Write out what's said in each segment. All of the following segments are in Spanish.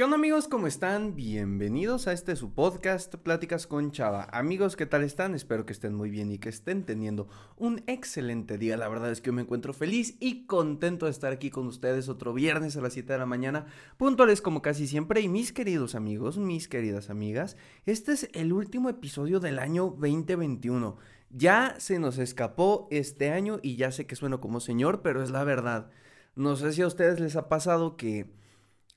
¿Qué onda amigos? ¿Cómo están? Bienvenidos a este su podcast Pláticas con Chava. Amigos, ¿qué tal están? Espero que estén muy bien y que estén teniendo un excelente día. La verdad es que yo me encuentro feliz y contento de estar aquí con ustedes otro viernes a las 7 de la mañana, puntuales como casi siempre. Y mis queridos amigos, mis queridas amigas, este es el último episodio del año 2021. Ya se nos escapó este año y ya sé que sueno como señor, pero es la verdad. No sé si a ustedes les ha pasado que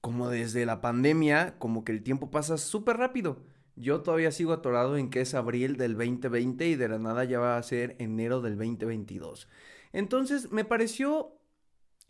como desde la pandemia, como que el tiempo pasa súper rápido. Yo todavía sigo atorado en que es abril del 2020 y de la nada ya va a ser enero del 2022. Entonces me pareció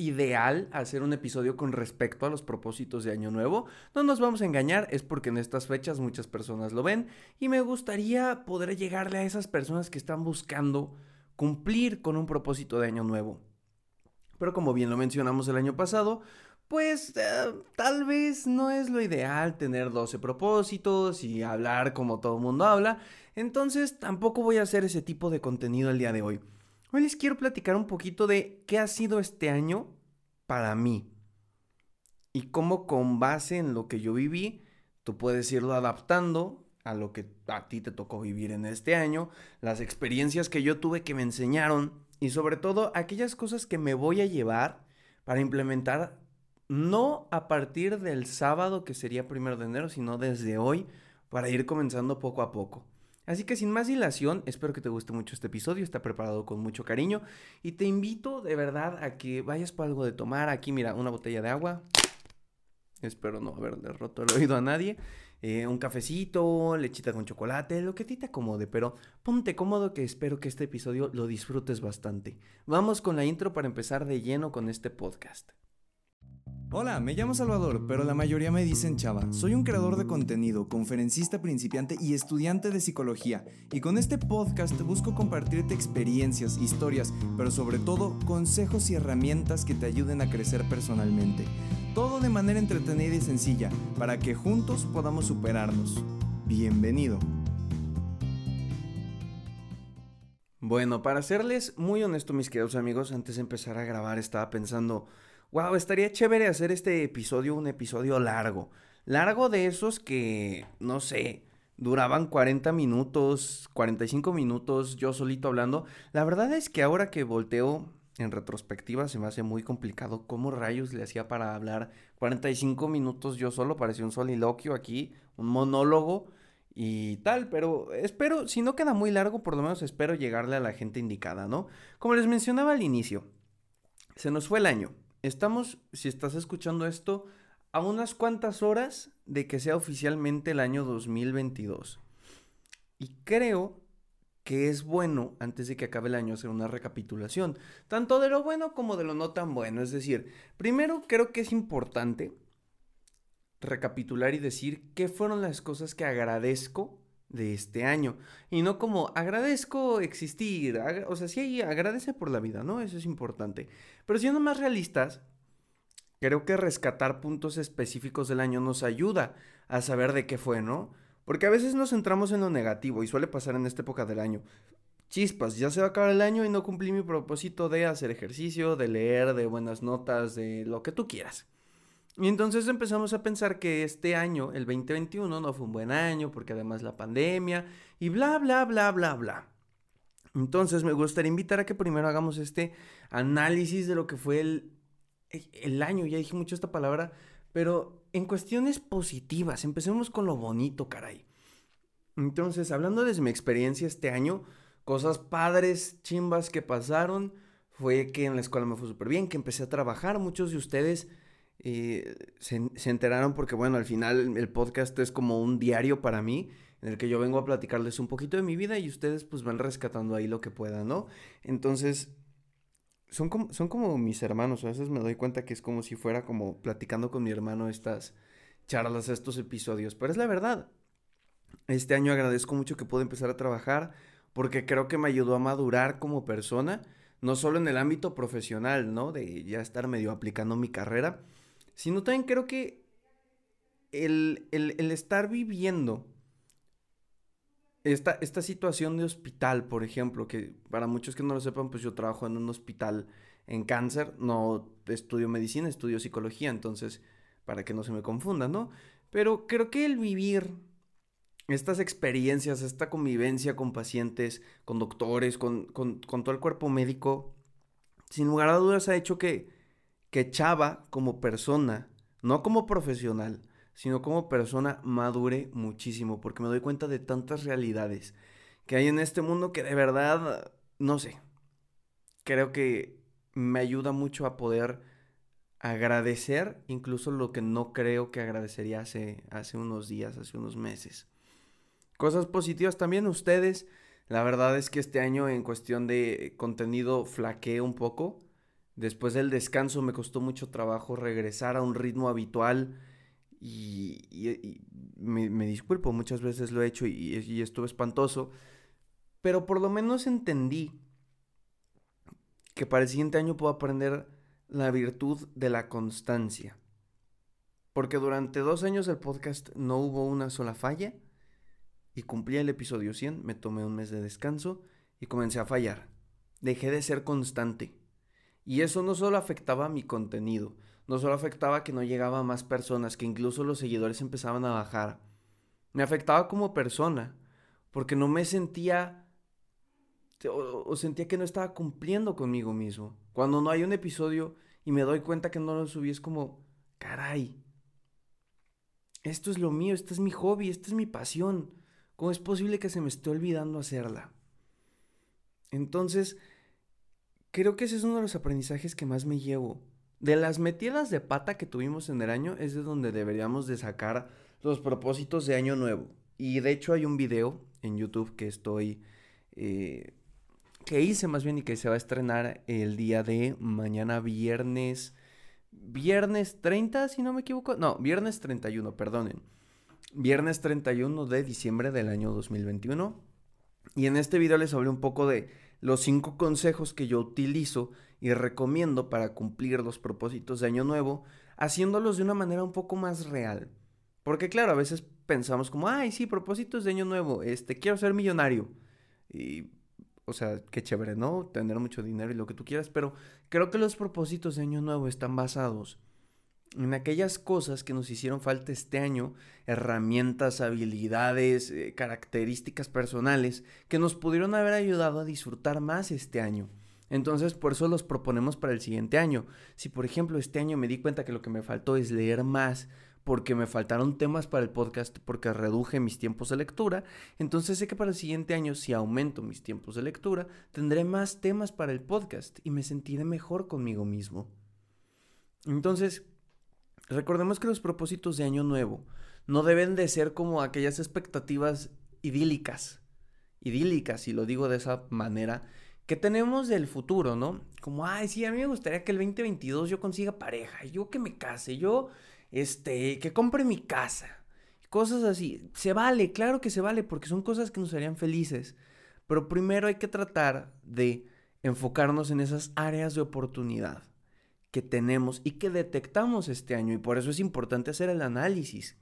ideal hacer un episodio con respecto a los propósitos de Año Nuevo. No nos vamos a engañar, es porque en estas fechas muchas personas lo ven y me gustaría poder llegarle a esas personas que están buscando cumplir con un propósito de Año Nuevo. Pero como bien lo mencionamos el año pasado, pues eh, tal vez no es lo ideal tener 12 propósitos y hablar como todo el mundo habla, entonces tampoco voy a hacer ese tipo de contenido el día de hoy. Hoy les quiero platicar un poquito de qué ha sido este año para mí y cómo con base en lo que yo viví, tú puedes irlo adaptando a lo que a ti te tocó vivir en este año, las experiencias que yo tuve que me enseñaron y sobre todo aquellas cosas que me voy a llevar para implementar no a partir del sábado que sería primero de enero, sino desde hoy para ir comenzando poco a poco. Así que sin más dilación, espero que te guste mucho este episodio, está preparado con mucho cariño y te invito de verdad a que vayas por algo de tomar. Aquí mira, una botella de agua. Espero no haberle roto el oído a nadie. Eh, un cafecito, lechita con chocolate, lo que a ti te acomode, pero ponte cómodo que espero que este episodio lo disfrutes bastante. Vamos con la intro para empezar de lleno con este podcast. Hola, me llamo Salvador, pero la mayoría me dicen Chava. Soy un creador de contenido, conferencista principiante y estudiante de psicología. Y con este podcast busco compartirte experiencias, historias, pero sobre todo consejos y herramientas que te ayuden a crecer personalmente. Todo de manera entretenida y sencilla, para que juntos podamos superarnos. Bienvenido. Bueno, para serles muy honesto, mis queridos amigos, antes de empezar a grabar estaba pensando wow, estaría chévere hacer este episodio un episodio largo. Largo de esos que, no sé, duraban 40 minutos, 45 minutos yo solito hablando. La verdad es que ahora que volteo en retrospectiva se me hace muy complicado cómo rayos le hacía para hablar 45 minutos yo solo, parecía un soliloquio aquí, un monólogo y tal, pero espero, si no queda muy largo, por lo menos espero llegarle a la gente indicada, ¿no? Como les mencionaba al inicio, se nos fue el año, Estamos, si estás escuchando esto, a unas cuantas horas de que sea oficialmente el año 2022. Y creo que es bueno, antes de que acabe el año, hacer una recapitulación, tanto de lo bueno como de lo no tan bueno. Es decir, primero creo que es importante recapitular y decir qué fueron las cosas que agradezco de este año. Y no como agradezco existir, o sea, sí agradece por la vida, ¿no? Eso es importante. Pero siendo más realistas, creo que rescatar puntos específicos del año nos ayuda a saber de qué fue, ¿no? Porque a veces nos centramos en lo negativo y suele pasar en esta época del año. Chispas, ya se va a acabar el año y no cumplí mi propósito de hacer ejercicio, de leer, de buenas notas, de lo que tú quieras. Y entonces empezamos a pensar que este año, el 2021, no fue un buen año porque además la pandemia y bla, bla, bla, bla, bla. Entonces me gustaría invitar a que primero hagamos este análisis de lo que fue el, el año. Ya dije mucho esta palabra, pero en cuestiones positivas. Empecemos con lo bonito, caray. Entonces, hablando desde mi experiencia este año, cosas padres, chimbas que pasaron, fue que en la escuela me fue súper bien, que empecé a trabajar. Muchos de ustedes se, se, enteraron porque, bueno, al final el podcast es como un diario para mí, en el que yo vengo a platicarles un poquito de mi vida y ustedes pues van rescatando ahí lo que puedan, ¿no? Entonces, son como, son como mis hermanos, a veces me doy cuenta que es como si fuera como platicando con mi hermano estas charlas, estos episodios, pero es la verdad. Este año agradezco mucho que pude empezar a trabajar porque creo que me ayudó a madurar como persona, no solo en el ámbito profesional, ¿no? De ya estar medio aplicando mi carrera, sino también creo que el, estar viviendo esta, esta, situación de hospital, por ejemplo, que para muchos que no lo sepan, pues yo trabajo en un hospital en cáncer, no estudio medicina, estudio psicología, entonces para que no se me confunda, ¿no? Pero creo que el vivir estas experiencias, esta convivencia con pacientes, con doctores, con, con, con todo el cuerpo médico, sin lugar a dudas ha hecho que, que Chava como persona, no como profesional, sino como persona madure muchísimo, porque me doy cuenta de tantas realidades que hay en este mundo que de verdad, no sé, creo que me ayuda mucho a poder agradecer incluso lo que no creo que agradecería hace, hace unos días, hace unos meses. Cosas positivas también ustedes. La verdad es que este año en cuestión de contenido flaqueé un poco. Después del descanso me costó mucho trabajo regresar a un ritmo habitual y, me, disculpo, muchas veces lo he hecho y, y estuvo espantoso. Pero por lo menos entendí que para el siguiente año puedo aprender la virtud de la constancia. Porque durante dos años del podcast no hubo una sola falla y cumplí el episodio 100, me tomé un mes de descanso y comencé a fallar. Dejé de ser constante. Y eso no solo afectaba a mi contenido, no solo afectaba que no llegaba a más personas, que incluso los seguidores empezaban a bajar. Me afectaba como persona, porque no me sentía o, sentía que no estaba cumpliendo conmigo mismo. Cuando no hay un episodio y me doy cuenta que no lo subí, es como, caray, esto es lo mío, este es mi hobby, esta es mi pasión. ¿Cómo es posible que se me esté olvidando hacerla? Entonces, creo que ese es uno de los aprendizajes que más me llevo. De las metidas de pata que tuvimos en el año es de donde deberíamos de sacar los propósitos de año nuevo. Y de hecho hay un video en YouTube que estoy eh, que hice más bien y que se va a estrenar el día de mañana viernes. Viernes 30, si no me equivoco. No, viernes 31, perdonen. Viernes 31 de diciembre del año 2021. Y en este video les hablé un poco de los cinco consejos que yo utilizo y recomiendo para cumplir los propósitos de año nuevo, haciéndolos de una manera un poco más real. Porque claro, a veces pensamos como, ay, sí, propósitos de año nuevo, este, quiero ser millonario. Y o sea, qué chévere, ¿no? Tener mucho dinero y lo que tú quieras, pero creo que los propósitos de Año Nuevo están basados en aquellas cosas que nos hicieron falta este año, herramientas, habilidades, eh, características personales que nos pudieron haber ayudado a disfrutar más este año. Entonces, por eso los proponemos para el siguiente año. Si, por ejemplo, este año me di cuenta que lo que me faltó es leer más, porque me faltaron temas para el podcast, porque reduje mis tiempos de lectura. Entonces sé que para el siguiente año, si aumento mis tiempos de lectura, tendré más temas para el podcast y me sentiré mejor conmigo mismo. Entonces, recordemos que los propósitos de año nuevo no deben de ser como aquellas expectativas idílicas, idílicas, si lo digo de esa manera, que tenemos del futuro, ¿no? Como, ay, sí, a mí me gustaría que el 2022 yo consiga pareja, yo que me case, yo este, que compre mi casa, cosas así. Se vale, claro que se vale, porque son cosas que nos harían felices. Pero primero hay que tratar de enfocarnos en esas áreas de oportunidad que tenemos y que detectamos este año. Y por eso es importante hacer el análisis.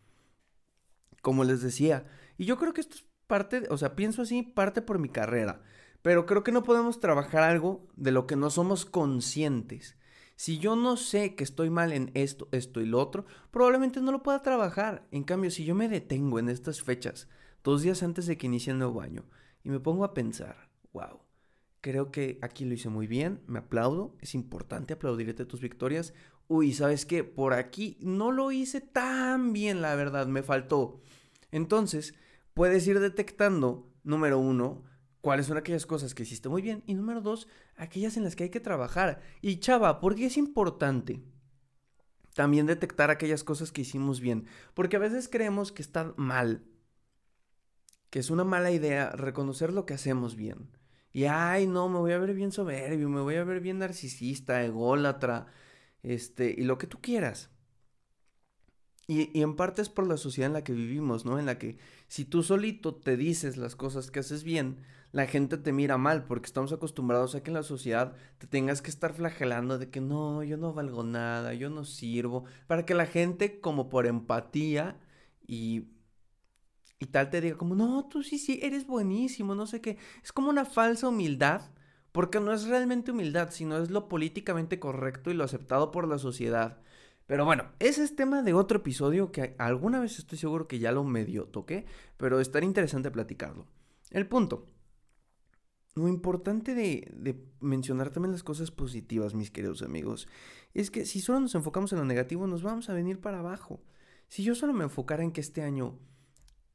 Como les decía. Y yo creo que esto es parte, o sea, pienso así, parte por mi carrera. Pero creo que no podemos trabajar algo de lo que no somos conscientes. Si yo no sé que estoy mal en esto, esto y lo otro, probablemente no lo pueda trabajar. En cambio, si yo me detengo en estas fechas, dos días antes de que inicie el nuevo año, y me pongo a pensar, wow, creo que aquí lo hice muy bien, me aplaudo, es importante aplaudirte tus victorias. Uy, ¿sabes qué? Por aquí no lo hice tan bien, la verdad, me faltó. Entonces, puedes ir detectando, número uno, cuáles son aquellas cosas que hiciste muy bien y número dos, aquellas en las que hay que trabajar. Y chava, ¿por qué es importante? También detectar aquellas cosas que hicimos bien, porque a veces creemos que está mal, que es una mala idea reconocer lo que hacemos bien. Y ay, no, me voy a ver bien soberbio, me voy a ver bien narcisista, ególatra, este, y lo que tú quieras. Y, y, en parte es por la sociedad en la que vivimos, ¿no? En la que si tú solito te dices las cosas que haces bien, la gente te mira mal porque estamos acostumbrados a que en la sociedad te tengas que estar flagelando de que no, yo no valgo nada, yo no sirvo, para que la gente como por empatía y y tal te diga como, no, tú sí, sí, eres buenísimo, no sé qué. Es como una falsa humildad, porque no es realmente humildad, sino es lo políticamente correcto y lo aceptado por la sociedad. Pero bueno, ese es tema de otro episodio que alguna vez estoy seguro que ya lo medio toqué, pero estaría interesante platicarlo. El punto. Lo importante de, de, mencionar también las cosas positivas, mis queridos amigos, es que si solo nos enfocamos en lo negativo, nos vamos a venir para abajo. Si yo solo me enfocara en que este año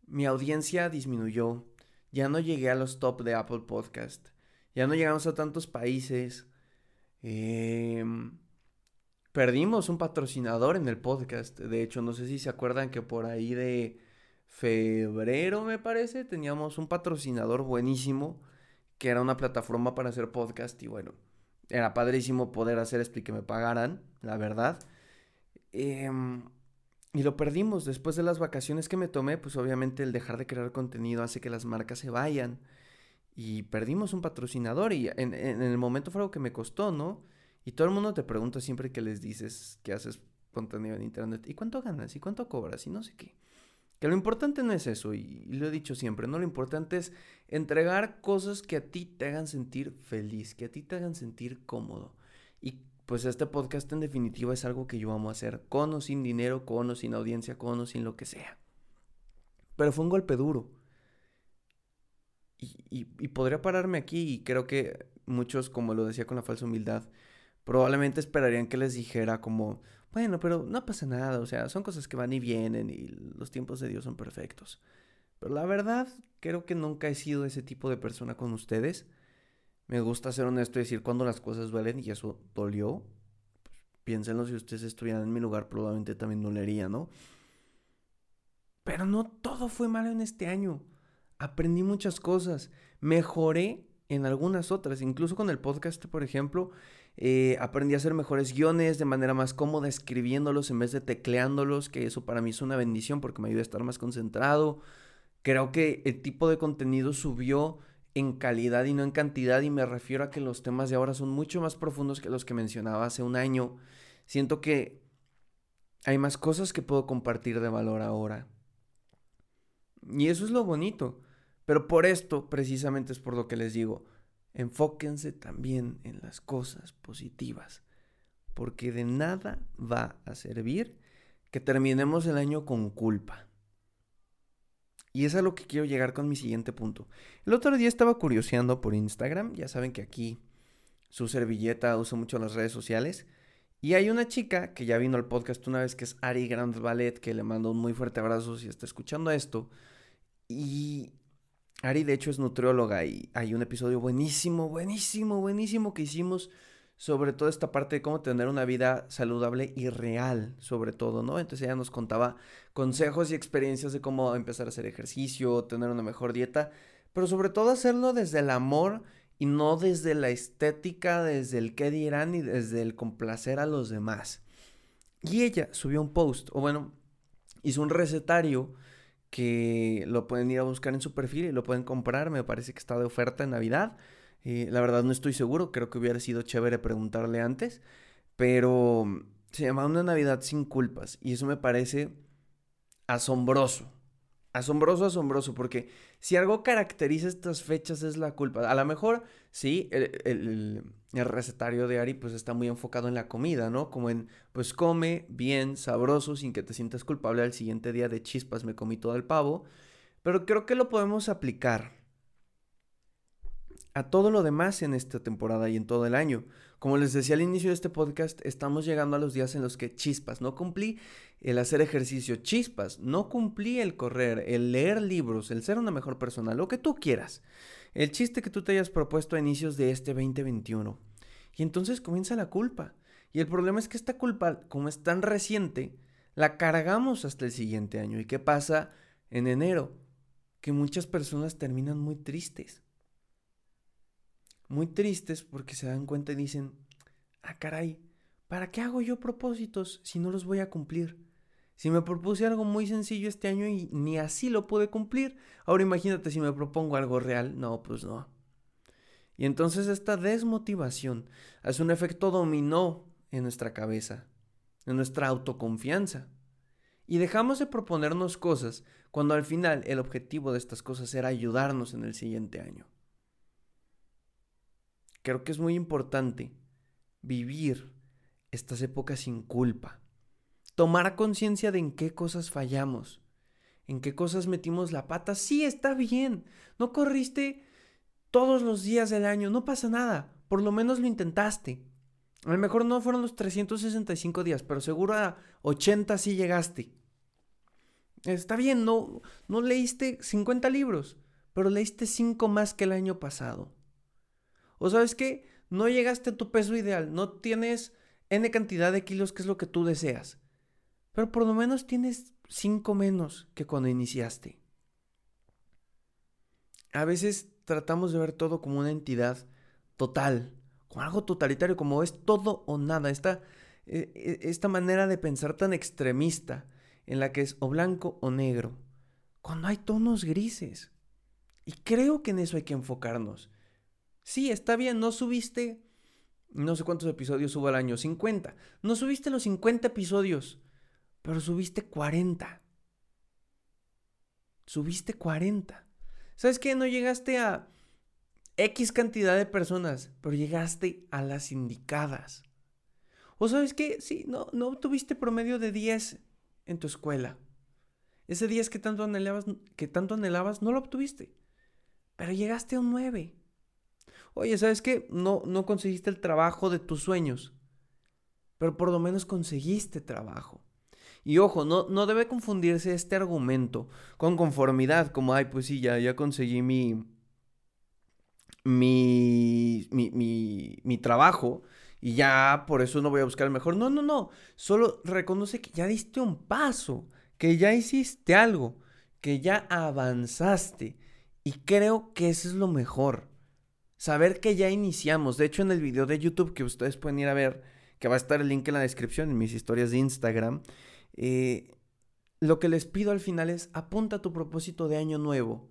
mi audiencia disminuyó, ya no llegué a los top de Apple Podcast, ya no llegamos a tantos países, eh, perdimos un patrocinador en el podcast. De hecho, no sé si se acuerdan que por ahí de febrero, me parece, teníamos un patrocinador buenísimo, que era una plataforma para hacer podcast y bueno, era padrísimo poder hacer esto y que me pagaran, la verdad. Em, y lo perdimos después de las vacaciones que me tomé, pues obviamente el dejar de crear contenido hace que las marcas se vayan. Y perdimos un patrocinador y en, en el momento fue algo que me costó, ¿no? Y todo el mundo te pregunta siempre que les dices que haces contenido en internet. ¿Y cuánto ganas? ¿Y cuánto cobras? Y no sé qué. Que lo importante no es eso, y, lo he dicho siempre, ¿no? Lo importante es entregar cosas que a ti te hagan sentir feliz, que a ti te hagan sentir cómodo. Y pues este podcast en definitiva es algo que yo amo hacer, con o sin dinero, con o sin audiencia, con o sin lo que sea. Pero fue un golpe duro. Y, y, podría pararme aquí y creo que muchos, como lo decía con la falsa humildad, probablemente esperarían que les dijera como, bueno, pero no pasa nada, o sea, son cosas que van y vienen y los tiempos de Dios son perfectos. Pero la verdad, creo que nunca he sido ese tipo de persona con ustedes. Me gusta ser honesto y decir cuando las cosas duelen y eso dolió. Pues, piénsenlo, si ustedes estuvieran en mi lugar, probablemente también dolería, ¿no? Pero no todo fue malo en este año. Aprendí muchas cosas. Mejoré en algunas otras. Incluso con el podcast, por ejemplo, eh, aprendí a hacer mejores guiones de manera más cómoda, escribiéndolos en vez de tecleándolos, que eso para mí es una bendición porque me ayuda a estar más concentrado. Creo que el tipo de contenido subió en calidad y no en cantidad y me refiero a que los temas de ahora son mucho más profundos que los que mencionaba hace un año. Siento que hay más cosas que puedo compartir de valor ahora. Y eso es lo bonito. Pero por esto, precisamente es por lo que les digo, enfóquense también en las cosas positivas, porque de nada va a servir que terminemos el año con culpa. Y es a lo que quiero llegar con mi siguiente punto. El otro día estaba curioseando por Instagram, ya saben que aquí su servilleta usa mucho las redes sociales. Y hay una chica que ya vino al podcast una vez que es Ari Grand Ballet, que le mando un muy fuerte abrazo si está escuchando esto. Y Ari, de hecho, es nutrióloga y hay un episodio buenísimo, buenísimo, buenísimo que hicimos sobre toda esta parte de cómo tener una vida saludable y real, sobre todo, ¿no? Entonces ella nos contaba consejos y experiencias de cómo empezar a hacer ejercicio, tener una mejor dieta, pero sobre todo hacerlo desde el amor y no desde la estética, desde el qué dirán y desde el complacer a los demás. Y ella subió un post, o bueno, hizo un recetario que lo pueden ir a buscar en su perfil y lo pueden comprar. Me parece que está de oferta en Navidad. Eh, la verdad no estoy seguro, creo que hubiera sido chévere preguntarle antes, pero se llama Una Navidad sin culpas y eso me parece asombroso. Asombroso, asombroso, porque si algo caracteriza estas fechas es la culpa. A lo mejor, sí, el, recetario de Ari pues está muy enfocado en la comida, ¿no? Como en, pues come bien, sabroso, sin que te sientas culpable al siguiente día de chispas, me comí todo el pavo. Pero creo que lo podemos aplicar a todo lo demás en esta temporada y en todo el año. Como les decía al inicio de este podcast, estamos llegando a los días en los que chispas, no cumplí el hacer ejercicio, chispas, no cumplí el correr, el leer libros, el ser una mejor persona, lo que tú quieras. El chiste que tú te hayas propuesto a inicios de este 2021. Y entonces comienza la culpa. Y el problema es que esta culpa, como es tan reciente, la cargamos hasta el siguiente año. ¿Y qué pasa en enero? Que muchas personas terminan muy tristes muy tristes porque se dan cuenta y dicen, ah, caray, ¿para qué hago yo propósitos si no los voy a cumplir? Si me propuse algo muy sencillo este año y ni así lo pude cumplir, ahora imagínate si me propongo algo real, no, pues no. Y entonces esta desmotivación hace un efecto dominó en nuestra cabeza, en nuestra autoconfianza. Y dejamos de proponernos cosas cuando al final el objetivo de estas cosas era ayudarnos en el siguiente año. Creo que es muy importante vivir estas épocas sin culpa. tomar conciencia de en qué cosas fallamos, en qué cosas metimos la pata. Sí, está bien. No corriste todos los días del año, no pasa nada. Por lo menos lo intentaste. A lo mejor no fueron los 365 días, pero seguro a 80 sí llegaste. Está bien, no, no leíste 50 libros, pero leíste 5 más que el año pasado. O sabes qué, no llegaste a tu peso ideal, no tienes N cantidad de kilos que es lo que tú deseas, pero por lo menos tienes 5 menos que cuando iniciaste. A veces tratamos de ver todo como una entidad total, como algo totalitario, como es todo o nada, esta, e, e, esta manera de pensar tan extremista en la que es o blanco o negro, cuando hay tonos grises. Y creo que en eso hay que enfocarnos. Sí, está bien, no subiste, no sé cuántos episodios subo al año, 50. No subiste los 50 episodios, pero subiste 40. Subiste 40. ¿Sabes qué? No llegaste a X cantidad de personas, pero llegaste a las indicadas. O sabes qué? Sí, no, no promedio de 10 en tu escuela. Ese 10 que tanto anhelabas, que tanto anhelabas no lo obtuviste, pero llegaste a un 9. Oye, ¿sabes qué? No, no conseguiste el trabajo de tus sueños, pero por lo menos conseguiste trabajo. Y ojo, no, no debe confundirse este argumento con conformidad, como, ay, pues sí, ya, ya conseguí mi, mi, mi, mi, trabajo y ya por eso no voy a buscar el mejor. No, no, no. Solo reconoce que ya diste un paso, que ya hiciste algo, que ya avanzaste. Y creo que eso es lo mejor. Saber que ya iniciamos. De hecho, en el video de YouTube que ustedes pueden ir a ver, que va a estar el link en la descripción, en mis historias de Instagram, eh, lo que les pido al final es apunta tu propósito de año nuevo.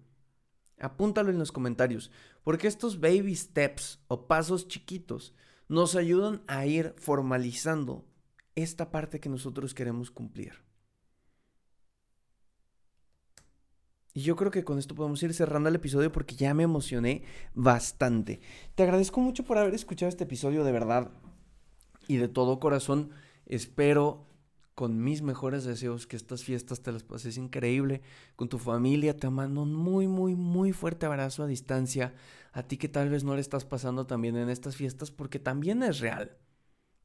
Apúntalo en los comentarios, porque estos baby steps o pasos chiquitos nos ayudan a ir formalizando esta parte que nosotros queremos cumplir. Y yo creo que con esto podemos ir cerrando el episodio porque ya me emocioné bastante. Te agradezco mucho por haber escuchado este episodio de verdad y de todo corazón. Espero con mis mejores deseos, que estas fiestas te las pases increíble con tu familia. Te mando un muy, muy, muy fuerte abrazo a distancia. A ti que tal vez no le estás pasando también en estas fiestas, porque también es real.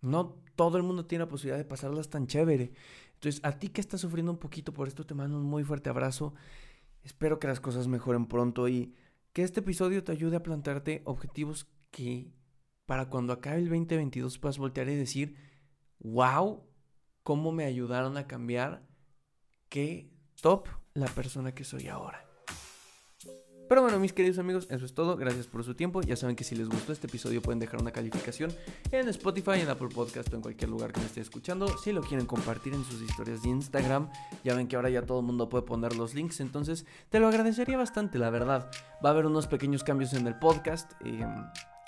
No todo el mundo tiene la posibilidad de pasarlas tan chévere. Entonces, a ti que estás sufriendo un poquito por esto, te mando un muy fuerte abrazo. Espero que las cosas mejoren pronto y que este episodio te ayude a plantarte objetivos que para cuando acabe el 2022 puedas voltear y decir, wow, cómo me ayudaron a cambiar, qué top la persona que soy ahora. Pero bueno, mis queridos amigos, eso es todo. Gracias por su tiempo. Ya saben que si les gustó este episodio pueden dejar una calificación en Spotify, en Apple Podcast o en cualquier lugar que me esté escuchando. Si lo quieren compartir en sus historias de Instagram, ya ven que ahora ya todo el mundo puede poner los links. Entonces, te lo agradecería bastante, la verdad. Va a haber unos pequeños cambios en el podcast. Eh,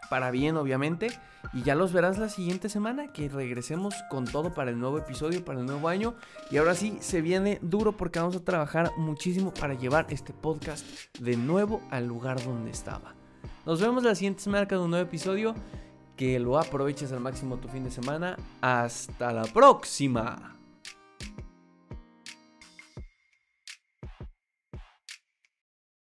para bien obviamente. Y ya los verás la siguiente semana que regresemos con todo para el nuevo episodio, para el nuevo año. Y ahora sí, se viene duro porque vamos a trabajar muchísimo para llevar este podcast de nuevo al lugar donde estaba. Nos vemos la siguiente semana con un nuevo episodio. Que lo aproveches al máximo tu fin de semana. Hasta la próxima.